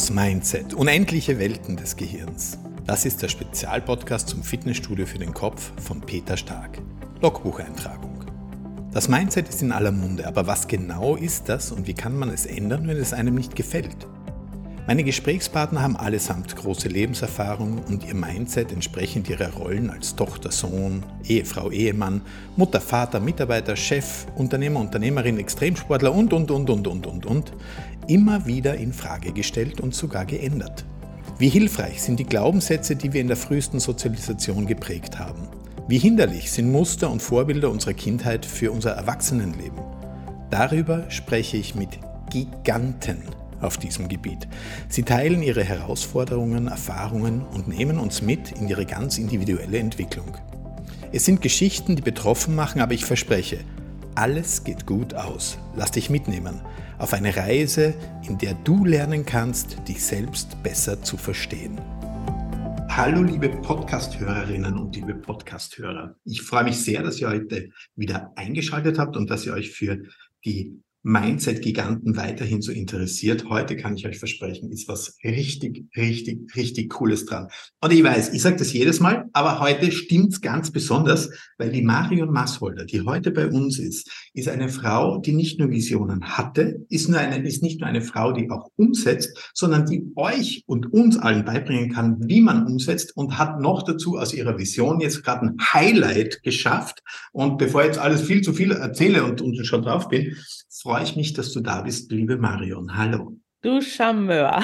Das Mindset. Unendliche Welten des Gehirns. Das ist der Spezialpodcast zum Fitnessstudio für den Kopf von Peter Stark. Logbucheintragung. Das Mindset ist in aller Munde, aber was genau ist das und wie kann man es ändern, wenn es einem nicht gefällt? Meine Gesprächspartner haben allesamt große Lebenserfahrung und ihr Mindset entsprechend ihrer Rollen als Tochter, Sohn, Ehefrau, Ehemann, Mutter, Vater, Mitarbeiter, Chef, Unternehmer, Unternehmerin, Extremsportler und, und, und, und, und, und, und, immer wieder in Frage gestellt und sogar geändert. Wie hilfreich sind die Glaubenssätze, die wir in der frühesten Sozialisation geprägt haben? Wie hinderlich sind Muster und Vorbilder unserer Kindheit für unser Erwachsenenleben? Darüber spreche ich mit Giganten auf diesem Gebiet. Sie teilen ihre Herausforderungen, Erfahrungen und nehmen uns mit in ihre ganz individuelle Entwicklung. Es sind Geschichten, die betroffen machen, aber ich verspreche, alles geht gut aus. Lass dich mitnehmen auf eine Reise, in der du lernen kannst, dich selbst besser zu verstehen. Hallo liebe Podcast-Hörerinnen und liebe Podcast-Hörer. Ich freue mich sehr, dass ihr heute wieder eingeschaltet habt und dass ihr euch für die Mindset-Giganten weiterhin so interessiert, heute kann ich euch versprechen, ist was richtig, richtig, richtig Cooles dran. Und ich weiß, ich sage das jedes Mal, aber heute stimmt's ganz besonders, weil die Marion Massholder, die heute bei uns ist, ist eine Frau, die nicht nur Visionen hatte, ist, nur eine, ist nicht nur eine Frau, die auch umsetzt, sondern die euch und uns allen beibringen kann, wie man umsetzt und hat noch dazu aus ihrer Vision jetzt gerade ein Highlight geschafft. Und bevor ich jetzt alles viel zu viel erzähle und, und schon drauf bin, freue ich mich, dass du da bist, liebe Marion. Hallo. Du Charmeur.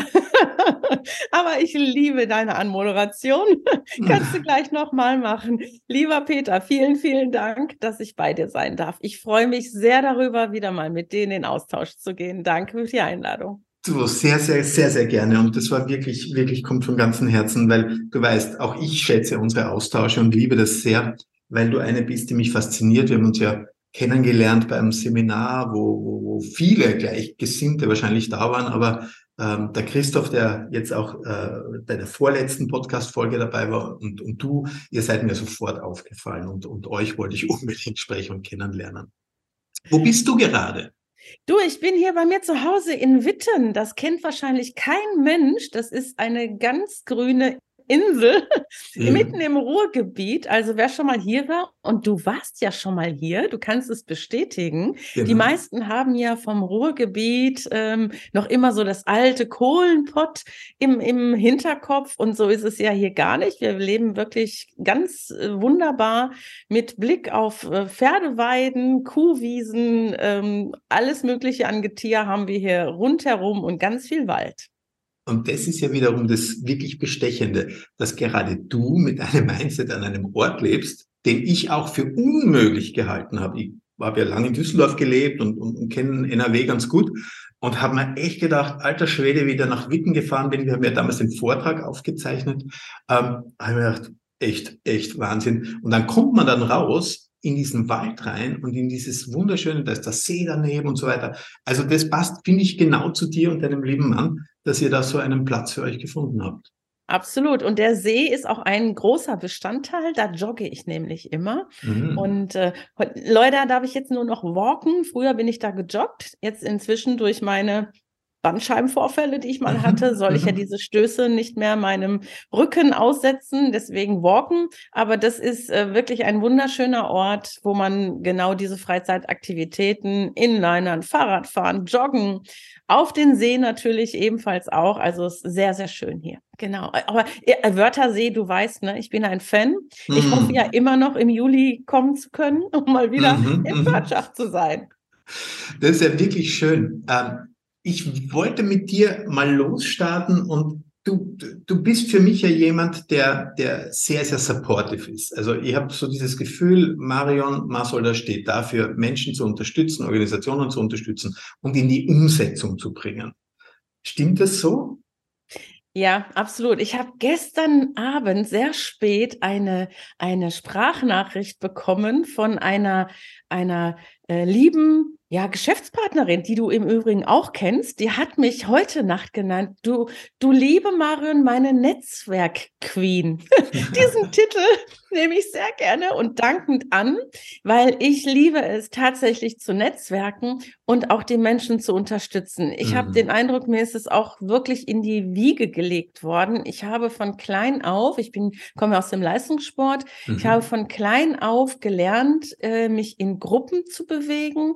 Aber ich liebe deine Anmoderation. Kannst du gleich nochmal machen. Lieber Peter, vielen, vielen Dank, dass ich bei dir sein darf. Ich freue mich sehr darüber, wieder mal mit dir in den Austausch zu gehen. Danke für die Einladung. Du, sehr, sehr, sehr, sehr gerne. Und das war wirklich, wirklich, kommt von ganzem Herzen, weil du weißt, auch ich schätze unsere Austausche und liebe das sehr, weil du eine bist, die mich fasziniert. Wir haben uns ja kennengelernt bei einem Seminar, wo, wo, wo viele Gleichgesinnte wahrscheinlich da waren, aber ähm, der Christoph, der jetzt auch äh, bei der vorletzten Podcast-Folge dabei war und, und du, ihr seid mir sofort aufgefallen und, und euch wollte ich unbedingt sprechen und kennenlernen. Wo bist du gerade? Du, ich bin hier bei mir zu Hause in Witten. Das kennt wahrscheinlich kein Mensch. Das ist eine ganz grüne Insel mhm. mitten im Ruhrgebiet. Also wer schon mal hier war, und du warst ja schon mal hier, du kannst es bestätigen. Genau. Die meisten haben ja vom Ruhrgebiet ähm, noch immer so das alte Kohlenpott im, im Hinterkopf. Und so ist es ja hier gar nicht. Wir leben wirklich ganz äh, wunderbar mit Blick auf äh, Pferdeweiden, Kuhwiesen, ähm, alles Mögliche an Getier haben wir hier rundherum und ganz viel Wald. Und das ist ja wiederum das wirklich Bestechende, dass gerade du mit einem Mindset an einem Ort lebst, den ich auch für unmöglich gehalten habe. Ich habe ja lange in Düsseldorf gelebt und, und, und kenne NRW ganz gut und habe mir echt gedacht, alter Schwede, wieder nach Witten gefahren bin. Wir haben ja damals den Vortrag aufgezeichnet. Ähm, habe mir gedacht, echt, echt Wahnsinn. Und dann kommt man dann raus in diesen Wald rein und in dieses wunderschöne, da ist der See daneben und so weiter. Also das passt, finde ich, genau zu dir und deinem lieben Mann dass ihr da so einen Platz für euch gefunden habt. Absolut. Und der See ist auch ein großer Bestandteil. Da jogge ich nämlich immer. Mhm. Und äh, Leute, darf ich jetzt nur noch walken. Früher bin ich da gejoggt. Jetzt inzwischen durch meine Bandscheibenvorfälle, die ich mal hatte, soll ich ja mhm. diese Stöße nicht mehr meinem Rücken aussetzen, deswegen walken. Aber das ist äh, wirklich ein wunderschöner Ort, wo man genau diese Freizeitaktivitäten, Inlinern, Fahrradfahren, Joggen, auf den See natürlich ebenfalls auch. Also es ist sehr, sehr schön hier. Genau. Aber äh, Wörthersee, du weißt, ne, ich bin ein Fan. Ich mm. hoffe ja immer noch im Juli kommen zu können, um mal wieder -hmm, im Wirtschaft mhm. zu sein. Das ist ja wirklich schön. Ähm, ich wollte mit dir mal losstarten und du, du bist für mich ja jemand, der, der sehr, sehr supportive ist. Also ich habe so dieses Gefühl, Marion Masolda steht dafür, Menschen zu unterstützen, Organisationen zu unterstützen und in die Umsetzung zu bringen. Stimmt das so? Ja, absolut. Ich habe gestern Abend sehr spät eine, eine Sprachnachricht bekommen von einer, einer äh, lieben ja, Geschäftspartnerin, die du im Übrigen auch kennst, die hat mich heute Nacht genannt. Du, du liebe Marion, meine Netzwerk-Queen. Diesen Titel, nehme ich sehr gerne und dankend an, weil ich liebe es tatsächlich zu netzwerken und auch die Menschen zu unterstützen. Ich mhm. habe den Eindruck, mir ist es auch wirklich in die Wiege gelegt worden. Ich habe von klein auf, ich bin komme aus dem Leistungssport, mhm. ich habe von klein auf gelernt, äh, mich in Gruppen zu bewegen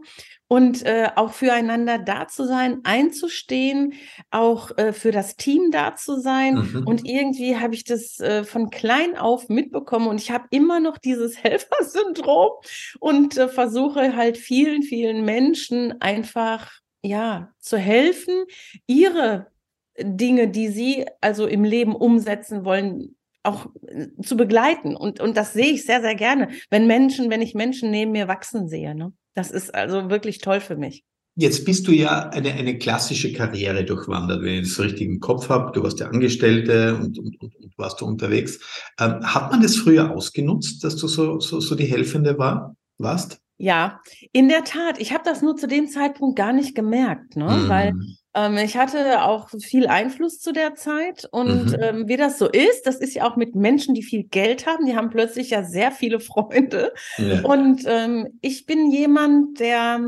und äh, auch füreinander da zu sein, einzustehen, auch äh, für das Team da zu sein. Mhm. Und irgendwie habe ich das äh, von klein auf mitbekommen und ich habe immer noch dieses Helfersyndrom und äh, versuche halt vielen, vielen Menschen einfach ja zu helfen, ihre Dinge, die sie also im Leben umsetzen wollen, auch äh, zu begleiten. Und, und das sehe ich sehr, sehr gerne, wenn Menschen, wenn ich Menschen neben mir wachsen sehe. Ne? Das ist also wirklich toll für mich. Jetzt bist du ja eine, eine klassische Karriere durchwandert, wenn ich das richtig im Kopf habe. Du warst ja Angestellte und, und, und, und warst du unterwegs. Ähm, hat man das früher ausgenutzt, dass du so, so, so die Helfende war, warst? Ja, in der Tat. Ich habe das nur zu dem Zeitpunkt gar nicht gemerkt, ne? Mm. weil ähm, ich hatte auch viel Einfluss zu der Zeit und mhm. ähm, wie das so ist, das ist ja auch mit Menschen, die viel Geld haben, die haben plötzlich ja sehr viele Freunde. Ja. Und ähm, ich bin jemand, der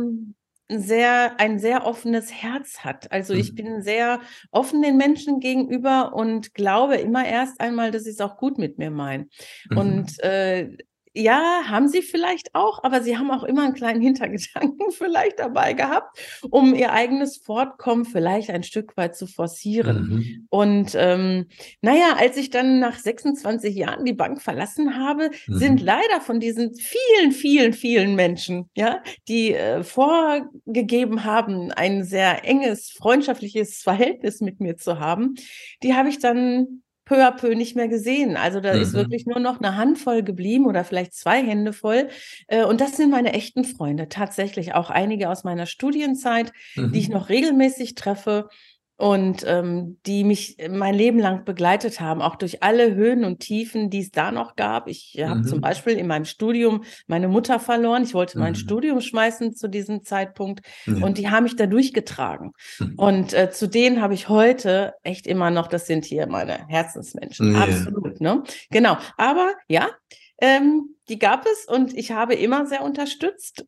sehr, ein sehr offenes Herz hat. Also ich mhm. bin sehr offen den Menschen gegenüber und glaube immer erst einmal, dass sie es auch gut mit mir meinen. Mhm. Und äh, ja, haben sie vielleicht auch, aber sie haben auch immer einen kleinen Hintergedanken vielleicht dabei gehabt, um ihr eigenes Fortkommen vielleicht ein Stück weit zu forcieren. Mhm. Und ähm, naja, als ich dann nach 26 Jahren die Bank verlassen habe, mhm. sind leider von diesen vielen, vielen, vielen Menschen, ja, die äh, vorgegeben haben, ein sehr enges, freundschaftliches Verhältnis mit mir zu haben, die habe ich dann peu à peu nicht mehr gesehen. Also da mhm. ist wirklich nur noch eine Handvoll geblieben oder vielleicht zwei Hände voll. Äh, und das sind meine echten Freunde, tatsächlich auch einige aus meiner Studienzeit, mhm. die ich mhm. noch regelmäßig treffe und ähm, die mich mein Leben lang begleitet haben, auch durch alle Höhen und Tiefen, die es da noch gab. Ich mhm. habe zum Beispiel in meinem Studium meine Mutter verloren. Ich wollte mhm. mein Studium schmeißen zu diesem Zeitpunkt ja. und die haben mich da durchgetragen. Mhm. Und äh, zu denen habe ich heute echt immer noch, das sind hier meine Herzensmenschen. Ja. Absolut, ne? Genau. Aber ja, ähm, die gab es und ich habe immer sehr unterstützt.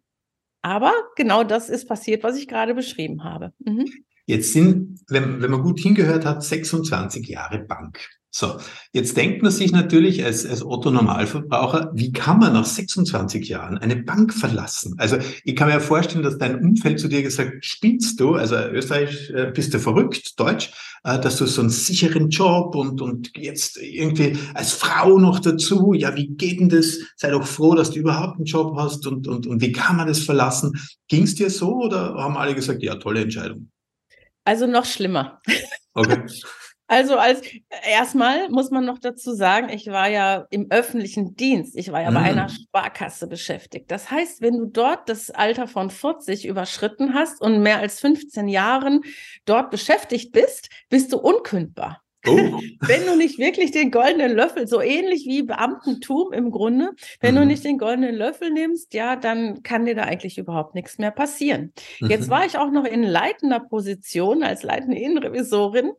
Aber genau das ist passiert, was ich gerade beschrieben habe. Mhm. Jetzt sind, wenn, wenn man gut hingehört hat, 26 Jahre Bank. So, jetzt denkt man sich natürlich als, als Otto Normalverbraucher, wie kann man nach 26 Jahren eine Bank verlassen? Also ich kann mir vorstellen, dass dein Umfeld zu dir gesagt, spielst du, also Österreich äh, bist du verrückt, Deutsch, äh, dass du so einen sicheren Job und, und jetzt irgendwie als Frau noch dazu, ja, wie geht denn das? Sei doch froh, dass du überhaupt einen Job hast und, und, und wie kann man das verlassen? Ging es dir so oder haben alle gesagt, ja, tolle Entscheidung? Also noch schlimmer. Okay. Also als erstmal muss man noch dazu sagen, ich war ja im öffentlichen Dienst. Ich war ja mhm. bei einer Sparkasse beschäftigt. Das heißt, wenn du dort das Alter von 40 überschritten hast und mehr als 15 Jahren dort beschäftigt bist, bist du unkündbar. Oh. wenn du nicht wirklich den goldenen Löffel, so ähnlich wie Beamtentum im Grunde, wenn mhm. du nicht den goldenen Löffel nimmst, ja, dann kann dir da eigentlich überhaupt nichts mehr passieren. Mhm. Jetzt war ich auch noch in leitender Position als leitende Innenrevisorin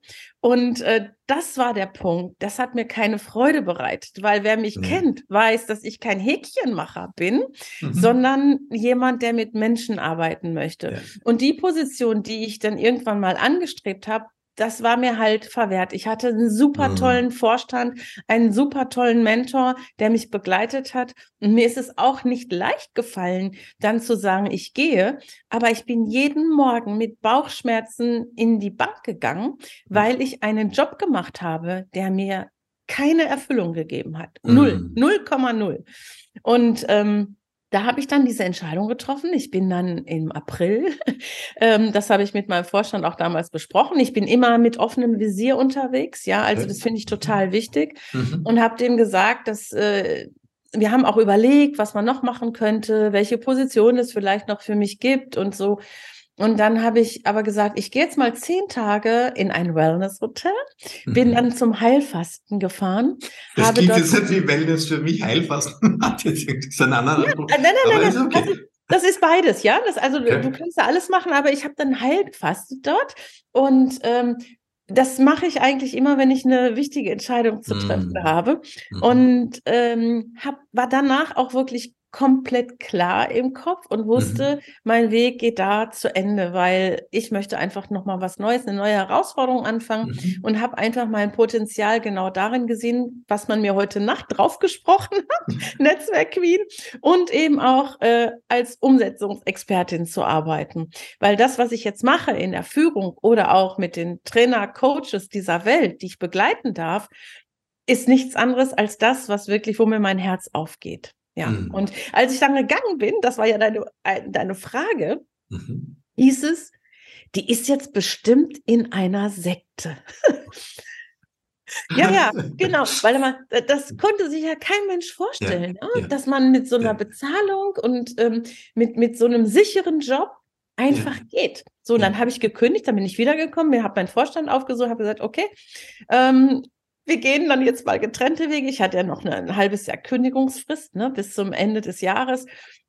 und äh, das war der Punkt. Das hat mir keine Freude bereitet, weil wer mich mhm. kennt, weiß, dass ich kein Häkchenmacher bin, mhm. sondern jemand, der mit Menschen arbeiten möchte. Ja. Und die Position, die ich dann irgendwann mal angestrebt habe, das war mir halt verwehrt. Ich hatte einen super mhm. tollen Vorstand, einen super tollen Mentor, der mich begleitet hat. Und mir ist es auch nicht leicht gefallen, dann zu sagen, ich gehe. Aber ich bin jeden Morgen mit Bauchschmerzen in die Bank gegangen, weil ich einen Job gemacht habe, der mir keine Erfüllung gegeben hat. Null, 0,0. Mhm. Und ähm, da habe ich dann diese Entscheidung getroffen. Ich bin dann im April, ähm, das habe ich mit meinem Vorstand auch damals besprochen. Ich bin immer mit offenem Visier unterwegs, ja, also das finde ich total wichtig mhm. und habe dem gesagt, dass äh, wir haben auch überlegt, was man noch machen könnte, welche Position es vielleicht noch für mich gibt und so. Und dann habe ich aber gesagt, ich gehe jetzt mal zehn Tage in ein Wellness-Hotel, bin mhm. dann zum Heilfasten gefahren. Das habe klingt jetzt nicht wie Wellness für mich, Heilfasten hat jetzt einen anderen ja, Nein, nein, nein, nein, okay. das, ist, das, ist, beides, ja. Das, also okay. du kannst ja alles machen, aber ich habe dann heil gefastet dort und ähm, das mache ich eigentlich immer, wenn ich eine wichtige Entscheidung zu treffen mm. habe. Mm. Und ähm, hab, war danach auch wirklich komplett klar im Kopf und wusste, mhm. mein Weg geht da zu Ende, weil ich möchte einfach noch mal was Neues, eine neue Herausforderung anfangen mhm. und habe einfach mein Potenzial genau darin gesehen, was man mir heute Nacht drauf gesprochen hat, mhm. Netzwerk Queen und eben auch äh, als Umsetzungsexpertin zu arbeiten, weil das, was ich jetzt mache in der Führung oder auch mit den Trainer, Coaches dieser Welt, die ich begleiten darf, ist nichts anderes als das, was wirklich, wo mir mein Herz aufgeht. Ja, mhm. und als ich dann gegangen bin, das war ja deine, deine Frage, mhm. hieß es, die ist jetzt bestimmt in einer Sekte. ja, ja, genau, weil man, das konnte sich ja kein Mensch vorstellen, ja, ne? ja. dass man mit so einer ja. Bezahlung und ähm, mit, mit so einem sicheren Job einfach geht. So, und dann habe ich gekündigt, dann bin ich wiedergekommen, mir habe meinen Vorstand aufgesucht, habe gesagt, okay, ähm, wir gehen dann jetzt mal getrennte Wege. Ich hatte ja noch eine, ein halbes Jahr Kündigungsfrist, ne, bis zum Ende des Jahres.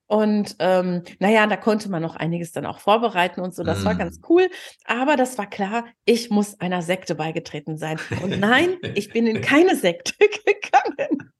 Und ähm, naja, da konnte man noch einiges dann auch vorbereiten und so. Das mm. war ganz cool. Aber das war klar, ich muss einer Sekte beigetreten sein. Und nein, ich bin in keine Sekte gegangen.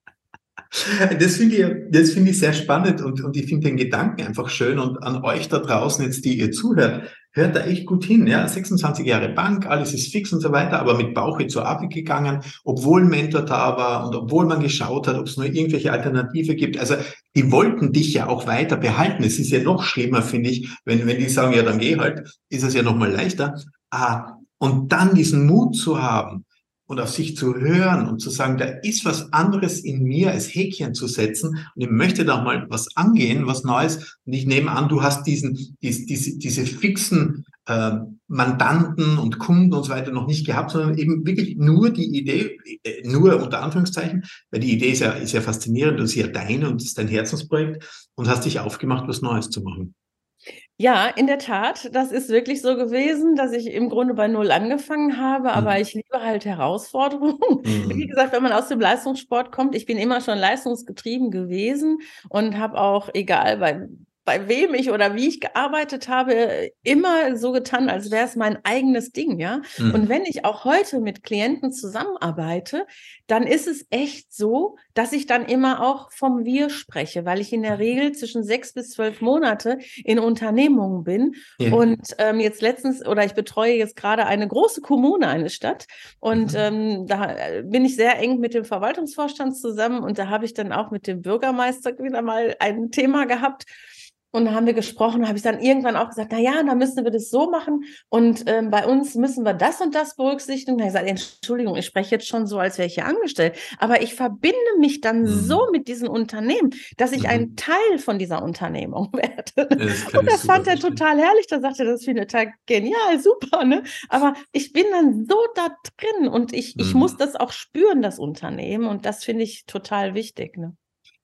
Das finde ich, das finde ich sehr spannend und, und ich finde den Gedanken einfach schön und an euch da draußen jetzt, die ihr zuhört, hört da echt gut hin. Ja, 26 Jahre Bank, alles ist fix und so weiter, aber mit Bauch zur Arbeit gegangen, obwohl Mentor da war und obwohl man geschaut hat, ob es nur irgendwelche Alternative gibt. Also die wollten dich ja auch weiter behalten. Es ist ja noch schlimmer, finde ich, wenn, wenn die sagen, ja, dann geh halt, ist es ja noch mal leichter. Ah, und dann diesen Mut zu haben, und auf sich zu hören und zu sagen, da ist was anderes in mir, als Häkchen zu setzen und ich möchte da mal was angehen, was Neues. Und ich nehme an, du hast diesen, diese, diese, diese fixen äh, Mandanten und Kunden und so weiter noch nicht gehabt, sondern eben wirklich nur die Idee, äh, nur unter Anführungszeichen, weil die Idee ist ja, ist ja faszinierend und ist ja deine und ist dein Herzensprojekt und hast dich aufgemacht, was Neues zu machen. Ja, in der Tat. Das ist wirklich so gewesen, dass ich im Grunde bei Null angefangen habe, aber mhm. ich liebe halt Herausforderungen. Mhm. Wie gesagt, wenn man aus dem Leistungssport kommt, ich bin immer schon leistungsgetrieben gewesen und habe auch, egal bei bei wem ich oder wie ich gearbeitet habe, immer so getan, als wäre es mein eigenes Ding, ja. Mhm. Und wenn ich auch heute mit Klienten zusammenarbeite, dann ist es echt so, dass ich dann immer auch vom Wir spreche, weil ich in der Regel zwischen sechs bis zwölf Monate in Unternehmungen bin. Ja. Und ähm, jetzt letztens, oder ich betreue jetzt gerade eine große Kommune, eine Stadt. Und mhm. ähm, da äh, bin ich sehr eng mit dem Verwaltungsvorstand zusammen und da habe ich dann auch mit dem Bürgermeister wieder mal ein Thema gehabt. Und da haben wir gesprochen, habe ich dann irgendwann auch gesagt, na ja, da müssen wir das so machen und ähm, bei uns müssen wir das und das berücksichtigen. Und er gesagt, Entschuldigung, ich spreche jetzt schon so, als wäre ich hier angestellt, aber ich verbinde mich dann mhm. so mit diesem Unternehmen, dass ich mhm. ein Teil von dieser Unternehmung werde. Das und das fand er total herrlich. Da sagte er, das findet er genial, super, ne? Aber ich bin dann so da drin und ich, mhm. ich muss das auch spüren, das Unternehmen. Und das finde ich total wichtig. Ne?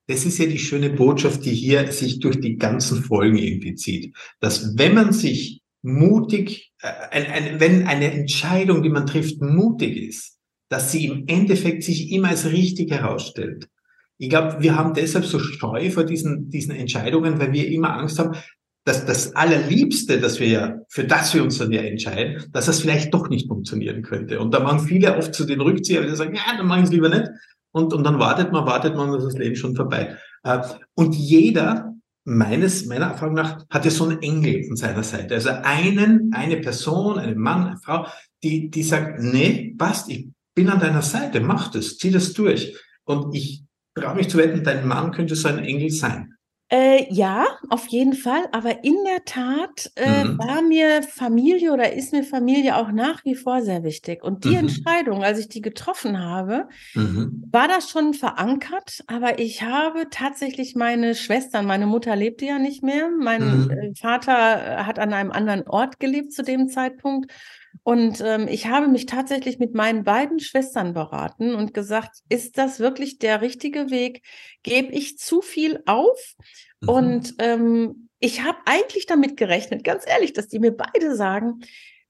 Das ist ja die schöne Botschaft, die hier sich durch die ganzen Folgen irgendwie zieht. Dass wenn man sich mutig, äh, ein, ein, wenn eine Entscheidung, die man trifft, mutig ist, dass sie im Endeffekt sich immer als richtig herausstellt. Ich glaube, wir haben deshalb so Scheu vor diesen, diesen Entscheidungen, weil wir immer Angst haben, dass das Allerliebste, dass wir ja, für das wir uns dann ja entscheiden, dass das vielleicht doch nicht funktionieren könnte. Und da machen viele oft zu den Rückzieher, die sagen, ja, dann machen sie es lieber nicht und, und dann wartet man, wartet man, ist das Leben schon vorbei. Äh, und jeder, meines, meiner Erfahrung nach, hat ja so einen Engel an seiner Seite. Also einen, eine Person, einen Mann, eine Frau, die, die sagt, nee, passt, ich bin an deiner Seite, mach das, zieh das durch. Und ich traue mich zu wetten, dein Mann könnte so ein Engel sein. Äh, ja, auf jeden Fall. Aber in der Tat äh, mhm. war mir Familie oder ist mir Familie auch nach wie vor sehr wichtig. Und die mhm. Entscheidung, als ich die getroffen habe, mhm. war das schon verankert. Aber ich habe tatsächlich meine Schwestern, meine Mutter lebte ja nicht mehr. Mein mhm. äh, Vater äh, hat an einem anderen Ort gelebt zu dem Zeitpunkt. Und ähm, ich habe mich tatsächlich mit meinen beiden Schwestern beraten und gesagt, ist das wirklich der richtige Weg? Gebe ich zu viel auf? Mhm. Und ähm, ich habe eigentlich damit gerechnet, ganz ehrlich, dass die mir beide sagen,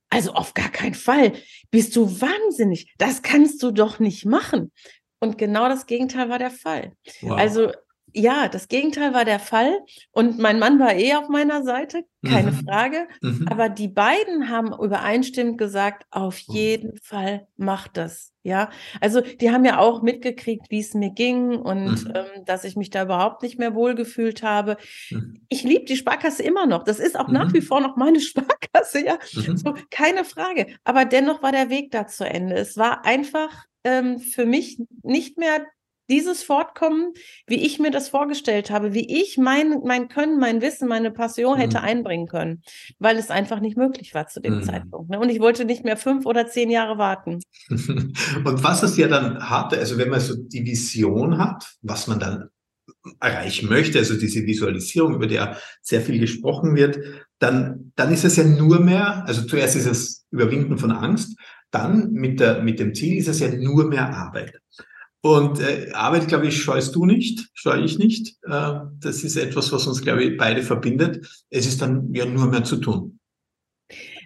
also auf gar keinen Fall, bist du wahnsinnig, das kannst du doch nicht machen. Und genau das Gegenteil war der Fall. Wow. Also ja, das Gegenteil war der Fall. Und mein Mann war eh auf meiner Seite, keine mhm. Frage. Mhm. Aber die beiden haben übereinstimmend gesagt, auf mhm. jeden Fall mach das. Ja, also die haben ja auch mitgekriegt, wie es mir ging und mhm. ähm, dass ich mich da überhaupt nicht mehr wohlgefühlt habe. Mhm. Ich liebe die Sparkasse immer noch. Das ist auch mhm. nach wie vor noch meine Sparkasse, ja. Mhm. So, keine Frage. Aber dennoch war der Weg da zu Ende. Es war einfach ähm, für mich nicht mehr dieses Fortkommen, wie ich mir das vorgestellt habe, wie ich mein, mein Können, mein Wissen, meine Passion hätte mhm. einbringen können, weil es einfach nicht möglich war zu dem mhm. Zeitpunkt. Ne? Und ich wollte nicht mehr fünf oder zehn Jahre warten. Und was es ja dann hatte, also wenn man so die Vision hat, was man dann erreichen möchte, also diese Visualisierung, über der sehr viel gesprochen wird, dann, dann ist es ja nur mehr, also zuerst ist es Überwinden von Angst, dann mit, der, mit dem Ziel ist es ja nur mehr Arbeit. Und äh, Arbeit, glaube ich, scheust du nicht, scheue ich nicht. Äh, das ist etwas, was uns, glaube ich, beide verbindet. Es ist dann ja nur mehr zu tun.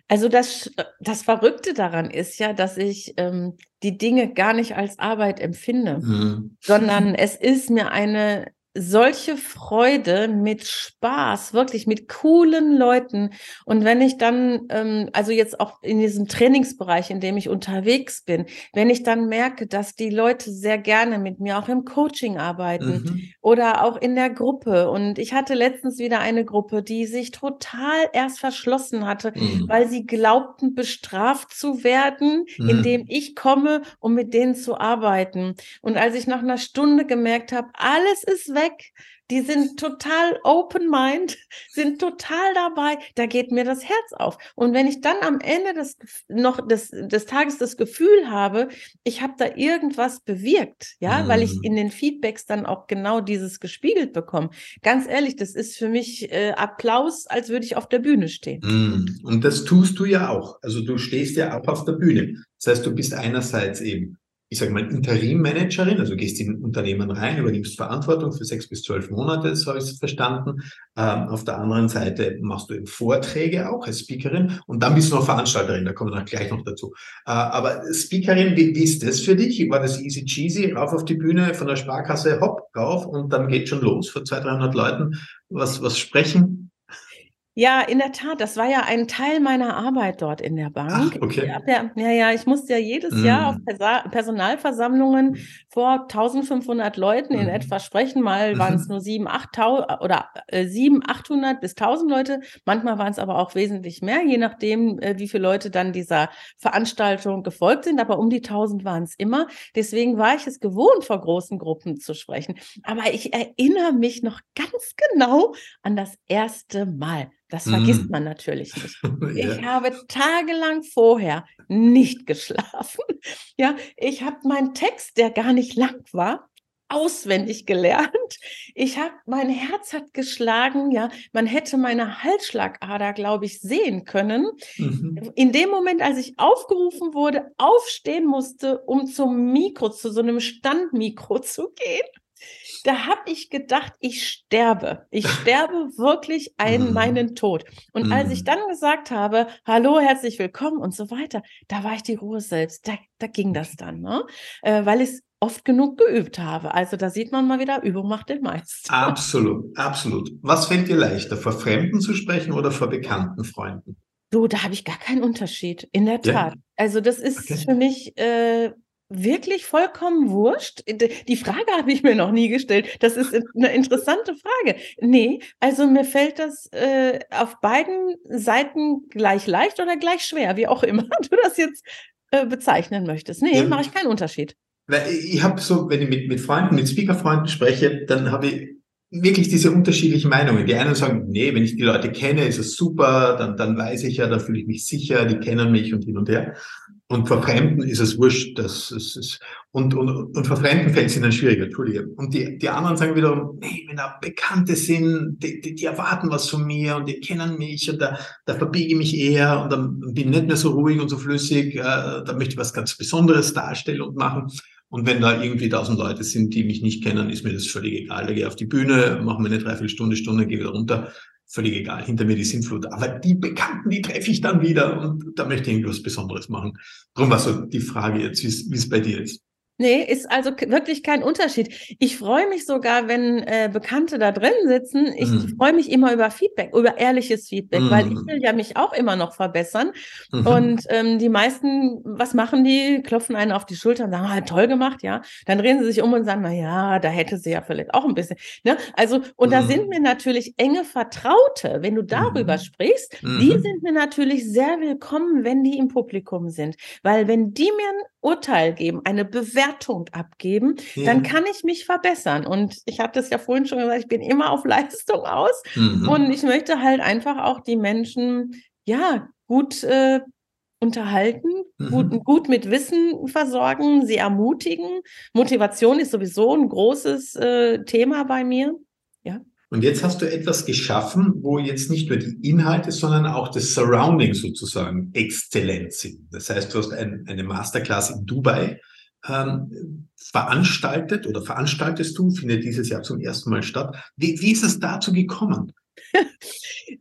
Also das, das Verrückte daran ist ja, dass ich ähm, die Dinge gar nicht als Arbeit empfinde, mhm. sondern es ist mir eine solche Freude mit Spaß, wirklich mit coolen Leuten. Und wenn ich dann, ähm, also jetzt auch in diesem Trainingsbereich, in dem ich unterwegs bin, wenn ich dann merke, dass die Leute sehr gerne mit mir auch im Coaching arbeiten mhm. oder auch in der Gruppe. Und ich hatte letztens wieder eine Gruppe, die sich total erst verschlossen hatte, mhm. weil sie glaubten, bestraft zu werden, mhm. indem ich komme, um mit denen zu arbeiten. Und als ich nach einer Stunde gemerkt habe, alles ist weg, weg. Die sind total open mind, sind total dabei. Da geht mir das Herz auf. Und wenn ich dann am Ende des, noch des, des Tages das Gefühl habe, ich habe da irgendwas bewirkt, ja, mhm. weil ich mhm. in den Feedbacks dann auch genau dieses gespiegelt bekomme. Ganz ehrlich, das ist für mich äh, Applaus, als würde ich auf der Bühne stehen. Mhm. Und das tust du ja auch. Also du stehst ja auch auf der Bühne. Das heißt, du bist einerseits eben ich sage mal, Interimmanagerin, also gehst in Unternehmen rein, übernimmst Verantwortung für sechs bis zwölf Monate, so habe ich es verstanden. Ähm, auf der anderen Seite machst du eben Vorträge auch als Speakerin und dann bist du noch Veranstalterin, da kommen wir gleich noch dazu. Äh, aber Speakerin, wie, wie ist das für dich? War das easy cheesy, rauf auf die Bühne von der Sparkasse, hopp, rauf und dann geht schon los vor 200, 300 Leuten, was, was sprechen? Ja, in der Tat, das war ja ein Teil meiner Arbeit dort in der Bank. Ach, okay. Ja, ja, ja, ich musste ja jedes mm. Jahr auf Persa Personalversammlungen vor 1500 Leuten in mhm. etwa sprechen. Mal waren es mhm. nur 7, 8, oder äh, 7, 800 bis 1000 Leute. Manchmal waren es aber auch wesentlich mehr, je nachdem, äh, wie viele Leute dann dieser Veranstaltung gefolgt sind. Aber um die 1000 waren es immer. Deswegen war ich es gewohnt, vor großen Gruppen zu sprechen. Aber ich erinnere mich noch ganz genau an das erste Mal. Das vergisst mm. man natürlich nicht. ja. Ich habe tagelang vorher nicht geschlafen. Ja, ich habe meinen Text, der gar nicht lang war, auswendig gelernt. Ich habe, mein Herz hat geschlagen, ja, man hätte meine Halsschlagader, glaube ich, sehen können. Mhm. In dem Moment, als ich aufgerufen wurde, aufstehen musste, um zum Mikro, zu so einem Standmikro zu gehen da habe ich gedacht, ich sterbe. Ich sterbe wirklich einen, mm. meinen Tod. Und als ich dann gesagt habe, hallo, herzlich willkommen und so weiter, da war ich die Ruhe selbst. Da, da ging das dann, ne? Äh, weil ich es oft genug geübt habe. Also da sieht man mal wieder, Übung macht den Meister. Absolut, absolut. Was fällt dir leichter, vor Fremden zu sprechen oder vor bekannten Freunden? Du, da habe ich gar keinen Unterschied, in der Tat. Ja. Also das ist okay. für mich äh, wirklich vollkommen wurscht? Die Frage habe ich mir noch nie gestellt. Das ist eine interessante Frage. Nee, also mir fällt das äh, auf beiden Seiten gleich leicht oder gleich schwer, wie auch immer du das jetzt äh, bezeichnen möchtest. Nee, ja. mache ich keinen Unterschied. Ich habe so, wenn ich mit, mit Freunden, mit Speaker-Freunden spreche, dann habe ich wirklich diese unterschiedlichen Meinungen. Die einen sagen, nee, wenn ich die Leute kenne, ist es super, dann, dann weiß ich ja, dann fühle ich mich sicher, die kennen mich und hin und her. Und vor Fremden ist es wurscht, dass es ist, und, und, und vor Fremden fällt es ihnen schwieriger, Entschuldige. Und die, die anderen sagen wiederum, nee, wenn da Bekannte sind, die, die, die erwarten was von mir und die kennen mich und da, da verbiege ich mich eher und dann bin ich nicht mehr so ruhig und so flüssig, äh, da möchte ich was ganz Besonderes darstellen und machen. Und wenn da irgendwie tausend Leute sind, die mich nicht kennen, ist mir das völlig egal. Da gehe ich auf die Bühne, mache mir eine Dreiviertelstunde, Stunde, gehe wieder runter. Völlig egal. Hinter mir die Sintflut. Aber die Bekannten, die treffe ich dann wieder und da möchte ich irgendwas Besonderes machen. Darum war so die Frage jetzt, wie es bei dir ist. Nee, ist also wirklich kein Unterschied. Ich freue mich sogar, wenn äh, Bekannte da drin sitzen. Ich mm. freue mich immer über Feedback, über ehrliches Feedback, mm. weil ich mhm. will ja mich auch immer noch verbessern. Mm Und ähm, die meisten, was machen die? Klopfen einen auf die Schulter und sagen, ah, toll gemacht, ja. Dann drehen sie sich um und sagen, na ja, da hätte sie ja vielleicht auch ein bisschen. Ne? Also, und da sind mhm. mir natürlich enge Vertraute, wenn du darüber -hmm. sprichst, die mhm. sind mir natürlich sehr willkommen, wenn die im Publikum sind. Weil wenn die mir ein Urteil geben, eine Bewertung abgeben, ja. dann kann ich mich verbessern. Und ich hatte es ja vorhin schon gesagt, ich bin immer auf Leistung aus. Mhm. Und ich möchte halt einfach auch die Menschen, ja, gut äh, unterhalten, mhm. gut, gut mit Wissen versorgen, sie ermutigen. Motivation ist sowieso ein großes äh, Thema bei mir. Ja. Und jetzt hast du etwas geschaffen, wo jetzt nicht nur die Inhalte, sondern auch das Surrounding sozusagen exzellent sind. Das heißt, du hast ein, eine Masterclass in Dubai ähm, veranstaltet oder veranstaltest du, findet dieses Jahr zum ersten Mal statt. Wie, wie ist es dazu gekommen?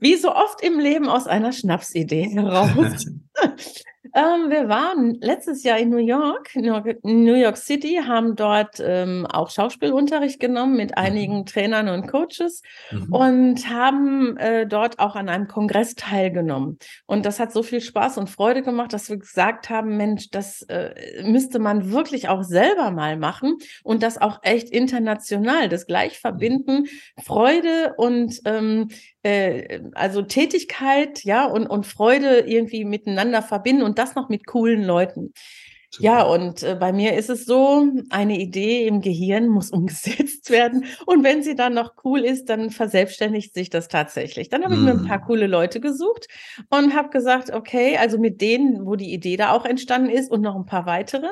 Wie so oft im Leben aus einer Schnapsidee heraus. Ähm, wir waren letztes Jahr in New York, New York City, haben dort ähm, auch Schauspielunterricht genommen mit mhm. einigen. Trainern und Coaches mhm. und haben äh, dort auch an einem Kongress teilgenommen. Und das hat so viel Spaß und Freude gemacht, dass wir gesagt haben, Mensch, das äh, müsste man wirklich auch selber mal machen und das auch echt international, das gleich mhm. verbinden, Freude und ähm, äh, also Tätigkeit, ja, und, und Freude irgendwie miteinander verbinden und das noch mit coolen Leuten. Ja, und äh, bei mir ist es so, eine Idee im Gehirn muss umgesetzt werden. Und wenn sie dann noch cool ist, dann verselbstständigt sich das tatsächlich. Dann habe ich mm. mir ein paar mm. coole Leute gesucht und habe gesagt, okay, also mit denen, wo die Idee da auch entstanden ist und noch ein paar weitere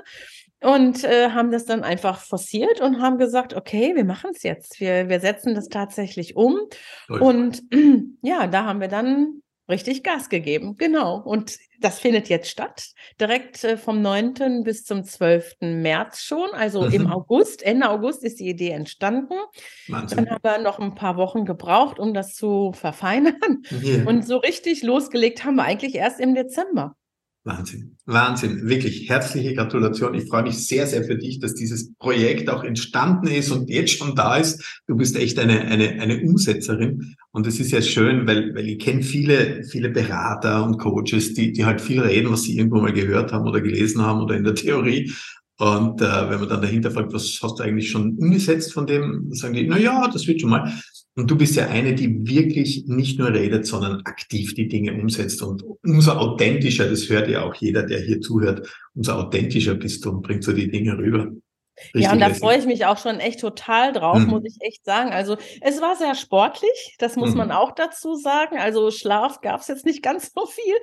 und äh, haben das dann einfach forciert und haben gesagt, okay, wir machen es jetzt. Wir, wir setzen das tatsächlich um. Toll. Und ja, da haben wir dann richtig Gas gegeben. Genau. Und das findet jetzt statt, direkt äh, vom 9. bis zum 12. März schon. Also mhm. im August, Ende August ist die Idee entstanden. Wahnsinn. Dann haben wir noch ein paar Wochen gebraucht, um das zu verfeinern. Yeah. Und so richtig losgelegt haben wir eigentlich erst im Dezember. Wahnsinn, Wahnsinn, wirklich herzliche Gratulation. Ich freue mich sehr, sehr für dich, dass dieses Projekt auch entstanden ist und jetzt schon da ist. Du bist echt eine, eine, eine Umsetzerin und es ist ja schön, weil, weil ich kenne viele, viele Berater und Coaches, die, die halt viel reden, was sie irgendwo mal gehört haben oder gelesen haben oder in der Theorie. Und äh, wenn man dann dahinter fragt, was hast du eigentlich schon umgesetzt von dem, sagen die, na ja, das wird schon mal. Und du bist ja eine, die wirklich nicht nur redet, sondern aktiv die Dinge umsetzt. Und umso authentischer, das hört ja auch jeder, der hier zuhört, umso authentischer bist du und bringst du die Dinge rüber. Richtig ja, und da freue ich mich auch schon echt total drauf, mhm. muss ich echt sagen. Also es war sehr sportlich, das muss mhm. man auch dazu sagen. Also Schlaf gab es jetzt nicht ganz so viel.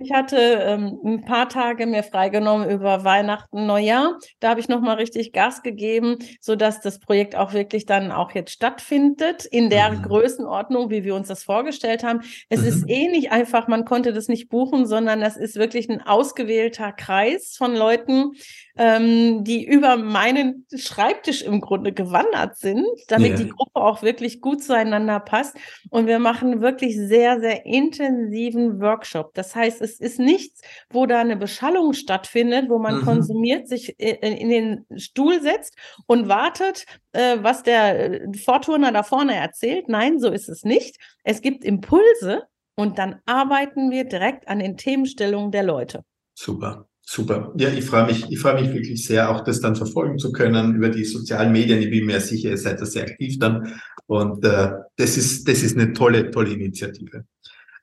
Ich hatte ähm, ein paar Tage mir freigenommen über Weihnachten, Neujahr. Da habe ich nochmal richtig Gas gegeben, sodass das Projekt auch wirklich dann auch jetzt stattfindet, in der mhm. Größenordnung, wie wir uns das vorgestellt haben. Es ist mhm. eh nicht einfach, man konnte das nicht buchen, sondern das ist wirklich ein ausgewählter Kreis von Leuten, ähm, die über meinen Schreibtisch im Grunde gewandert sind, damit yeah. die Gruppe auch wirklich gut zueinander passt. Und wir machen wirklich sehr, sehr intensiven Workshop. Das heißt, es ist nichts, wo da eine Beschallung stattfindet, wo man mhm. konsumiert, sich in, in, den Stuhl setzt und wartet, äh, was der äh, Vorturner da vorne erzählt. Nein, so ist es nicht. Es gibt Impulse und dann arbeiten wir direkt an den Themenstellungen der Leute. Super. Super. Ja, ich freue mich, ich freue mich wirklich sehr, auch das dann verfolgen zu können über die sozialen Medien. Ich bin mir sicher, ihr seid da sehr aktiv dann. Und äh, das ist, das ist eine tolle, tolle Initiative.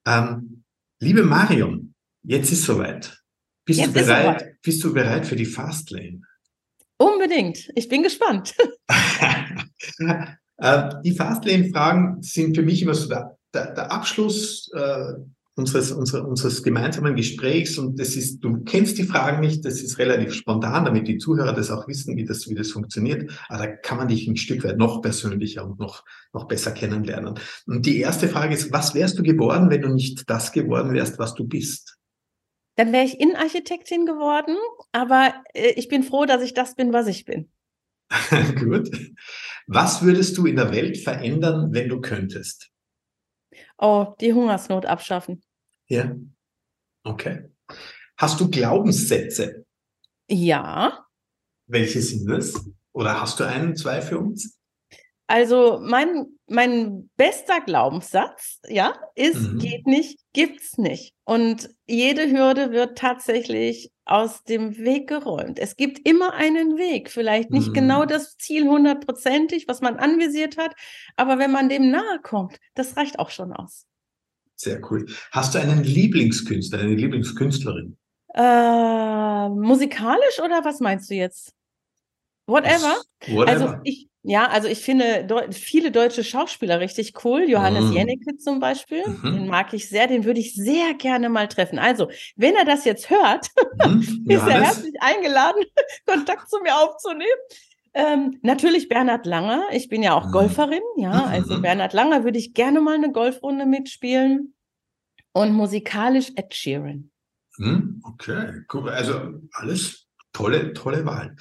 Ähm, liebe Marion, jetzt ist soweit. Bist jetzt du bereit? Soweit. Bist du bereit für die Fastlane? Unbedingt. Ich bin gespannt. äh, die Fastlane-Fragen sind für mich immer so der, der, der Abschluss äh, unseres, unseres, unseres gemeinsamen Gesprächs und das ist, du kennst die Fragen nicht, das ist relativ spontan, damit die Zuhörer das auch wissen, wie das, wie das funktioniert. Aber da kann man dich ein Stück weit noch persönlicher und noch, noch besser kennenlernen. Und die erste Frage ist, was wärst du geworden, wenn du nicht das geworden wärst, was du bist? Dann wäre ich Innenarchitektin geworden, aber äh, ich bin froh, dass ich das bin, was ich bin. Gut. Was würdest du in der Welt verändern, wenn du könntest? Oh, die Hungersnot abschaffen. Ja. Okay. Hast du Glaubenssätze? Ja. Welche sind es? Oder hast du einen, zwei für uns? Also mein, mein bester Glaubenssatz, ja, ist, mhm. geht nicht, gibt's nicht. Und jede Hürde wird tatsächlich aus dem Weg geräumt. Es gibt immer einen Weg, vielleicht nicht genau mhm. genau das Ziel hundertprozentig, was man anvisiert hat, aber wenn man dem nahe kommt, das reicht auch schon aus. Sehr cool. Hast du einen Lieblingskünstler, eine Lieblingskünstlerin? Äh, musikalisch oder was meinst du jetzt? Whatever. Whatever. Also ich, ja, also ich finde de viele deutsche Schauspieler richtig cool. Johannes mm. Jennecke zum Beispiel, mhm. den mag ich sehr, den würde ich sehr gerne mal treffen. Also, wenn er das jetzt hört, mhm. ist er herzlich eingeladen, Kontakt zu mir aufzunehmen. Ähm, natürlich Bernhard Langer. Ich bin ja auch mhm. Golferin, ja. Also. Bernhard Langer würde ich gerne mal eine Golfrunde mitspielen. Und musikalisch Ed Sheeran. Mhm, okay, cool. Also alles tolle, tolle Wahl.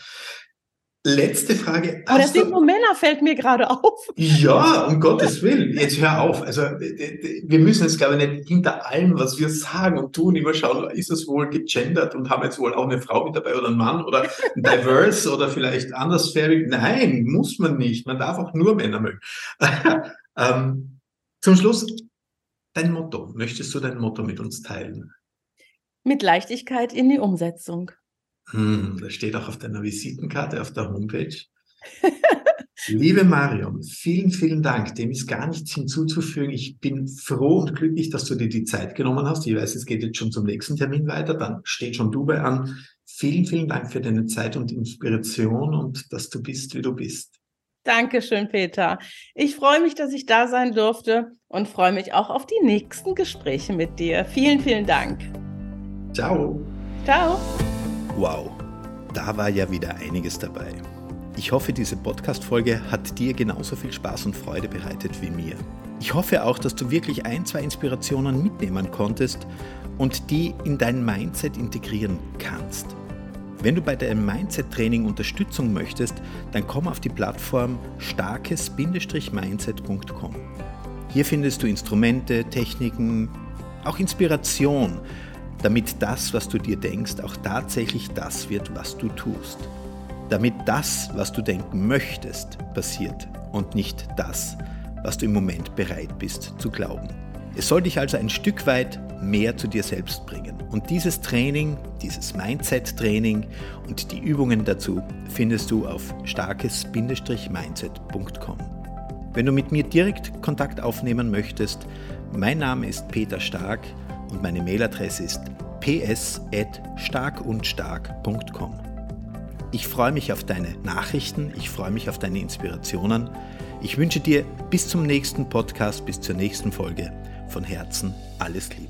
Letzte Frage. Aber das sind nur Männer, fällt mir gerade auf. Ja, um Gottes Willen. Jetzt hör auf. Also, wir müssen jetzt, glaube ich, nicht hinter allem, was wir sagen und tun, immer schauen, ist es wohl gegendert und haben jetzt wohl auch eine Frau mit dabei oder einen Mann oder diverse oder vielleicht andersfähig. Nein, muss man nicht. Man darf auch nur Männer mögen. ähm, zum Schluss, dein Motto. Möchtest du dein Motto mit uns teilen? Mit Leichtigkeit in die Umsetzung. Hm, das steht auch auf deiner Visitenkarte auf der Homepage. Liebe Marion, vielen, vielen Dank. Dem ist gar nichts hinzuzufügen. Ich bin froh und glücklich, dass du dir die Zeit genommen hast. Ich weiß, es geht jetzt schon zum nächsten Termin weiter. Dann steht schon Dubai an. Vielen, vielen Dank für deine Zeit und Inspiration und dass du bist, wie du bist. Dankeschön, Peter. Ich freue mich, dass ich da sein durfte und freue mich auch auf die nächsten Gespräche mit dir. Vielen, vielen Dank. Ciao. Ciao. Wow, da war ja wieder einiges dabei. Ich hoffe, diese Podcast-Folge hat dir genauso viel Spaß und Freude bereitet wie mir. Ich hoffe auch, dass du wirklich ein, zwei Inspirationen mitnehmen konntest und die in dein Mindset integrieren kannst. Wenn du bei deinem Mindset-Training Unterstützung möchtest, dann komm auf die Plattform starkes-mindset.com. Hier findest du Instrumente, Techniken, auch Inspiration damit das, was du dir denkst, auch tatsächlich das wird, was du tust. Damit das, was du denken möchtest, passiert und nicht das, was du im Moment bereit bist zu glauben. Es soll dich also ein Stück weit mehr zu dir selbst bringen. Und dieses Training, dieses Mindset-Training und die Übungen dazu findest du auf starkes-mindset.com. Wenn du mit mir direkt Kontakt aufnehmen möchtest, mein Name ist Peter Stark und meine Mailadresse ist ps.starkundstark.com. Ich freue mich auf deine Nachrichten, ich freue mich auf deine Inspirationen. Ich wünsche dir bis zum nächsten Podcast, bis zur nächsten Folge von Herzen alles Liebe.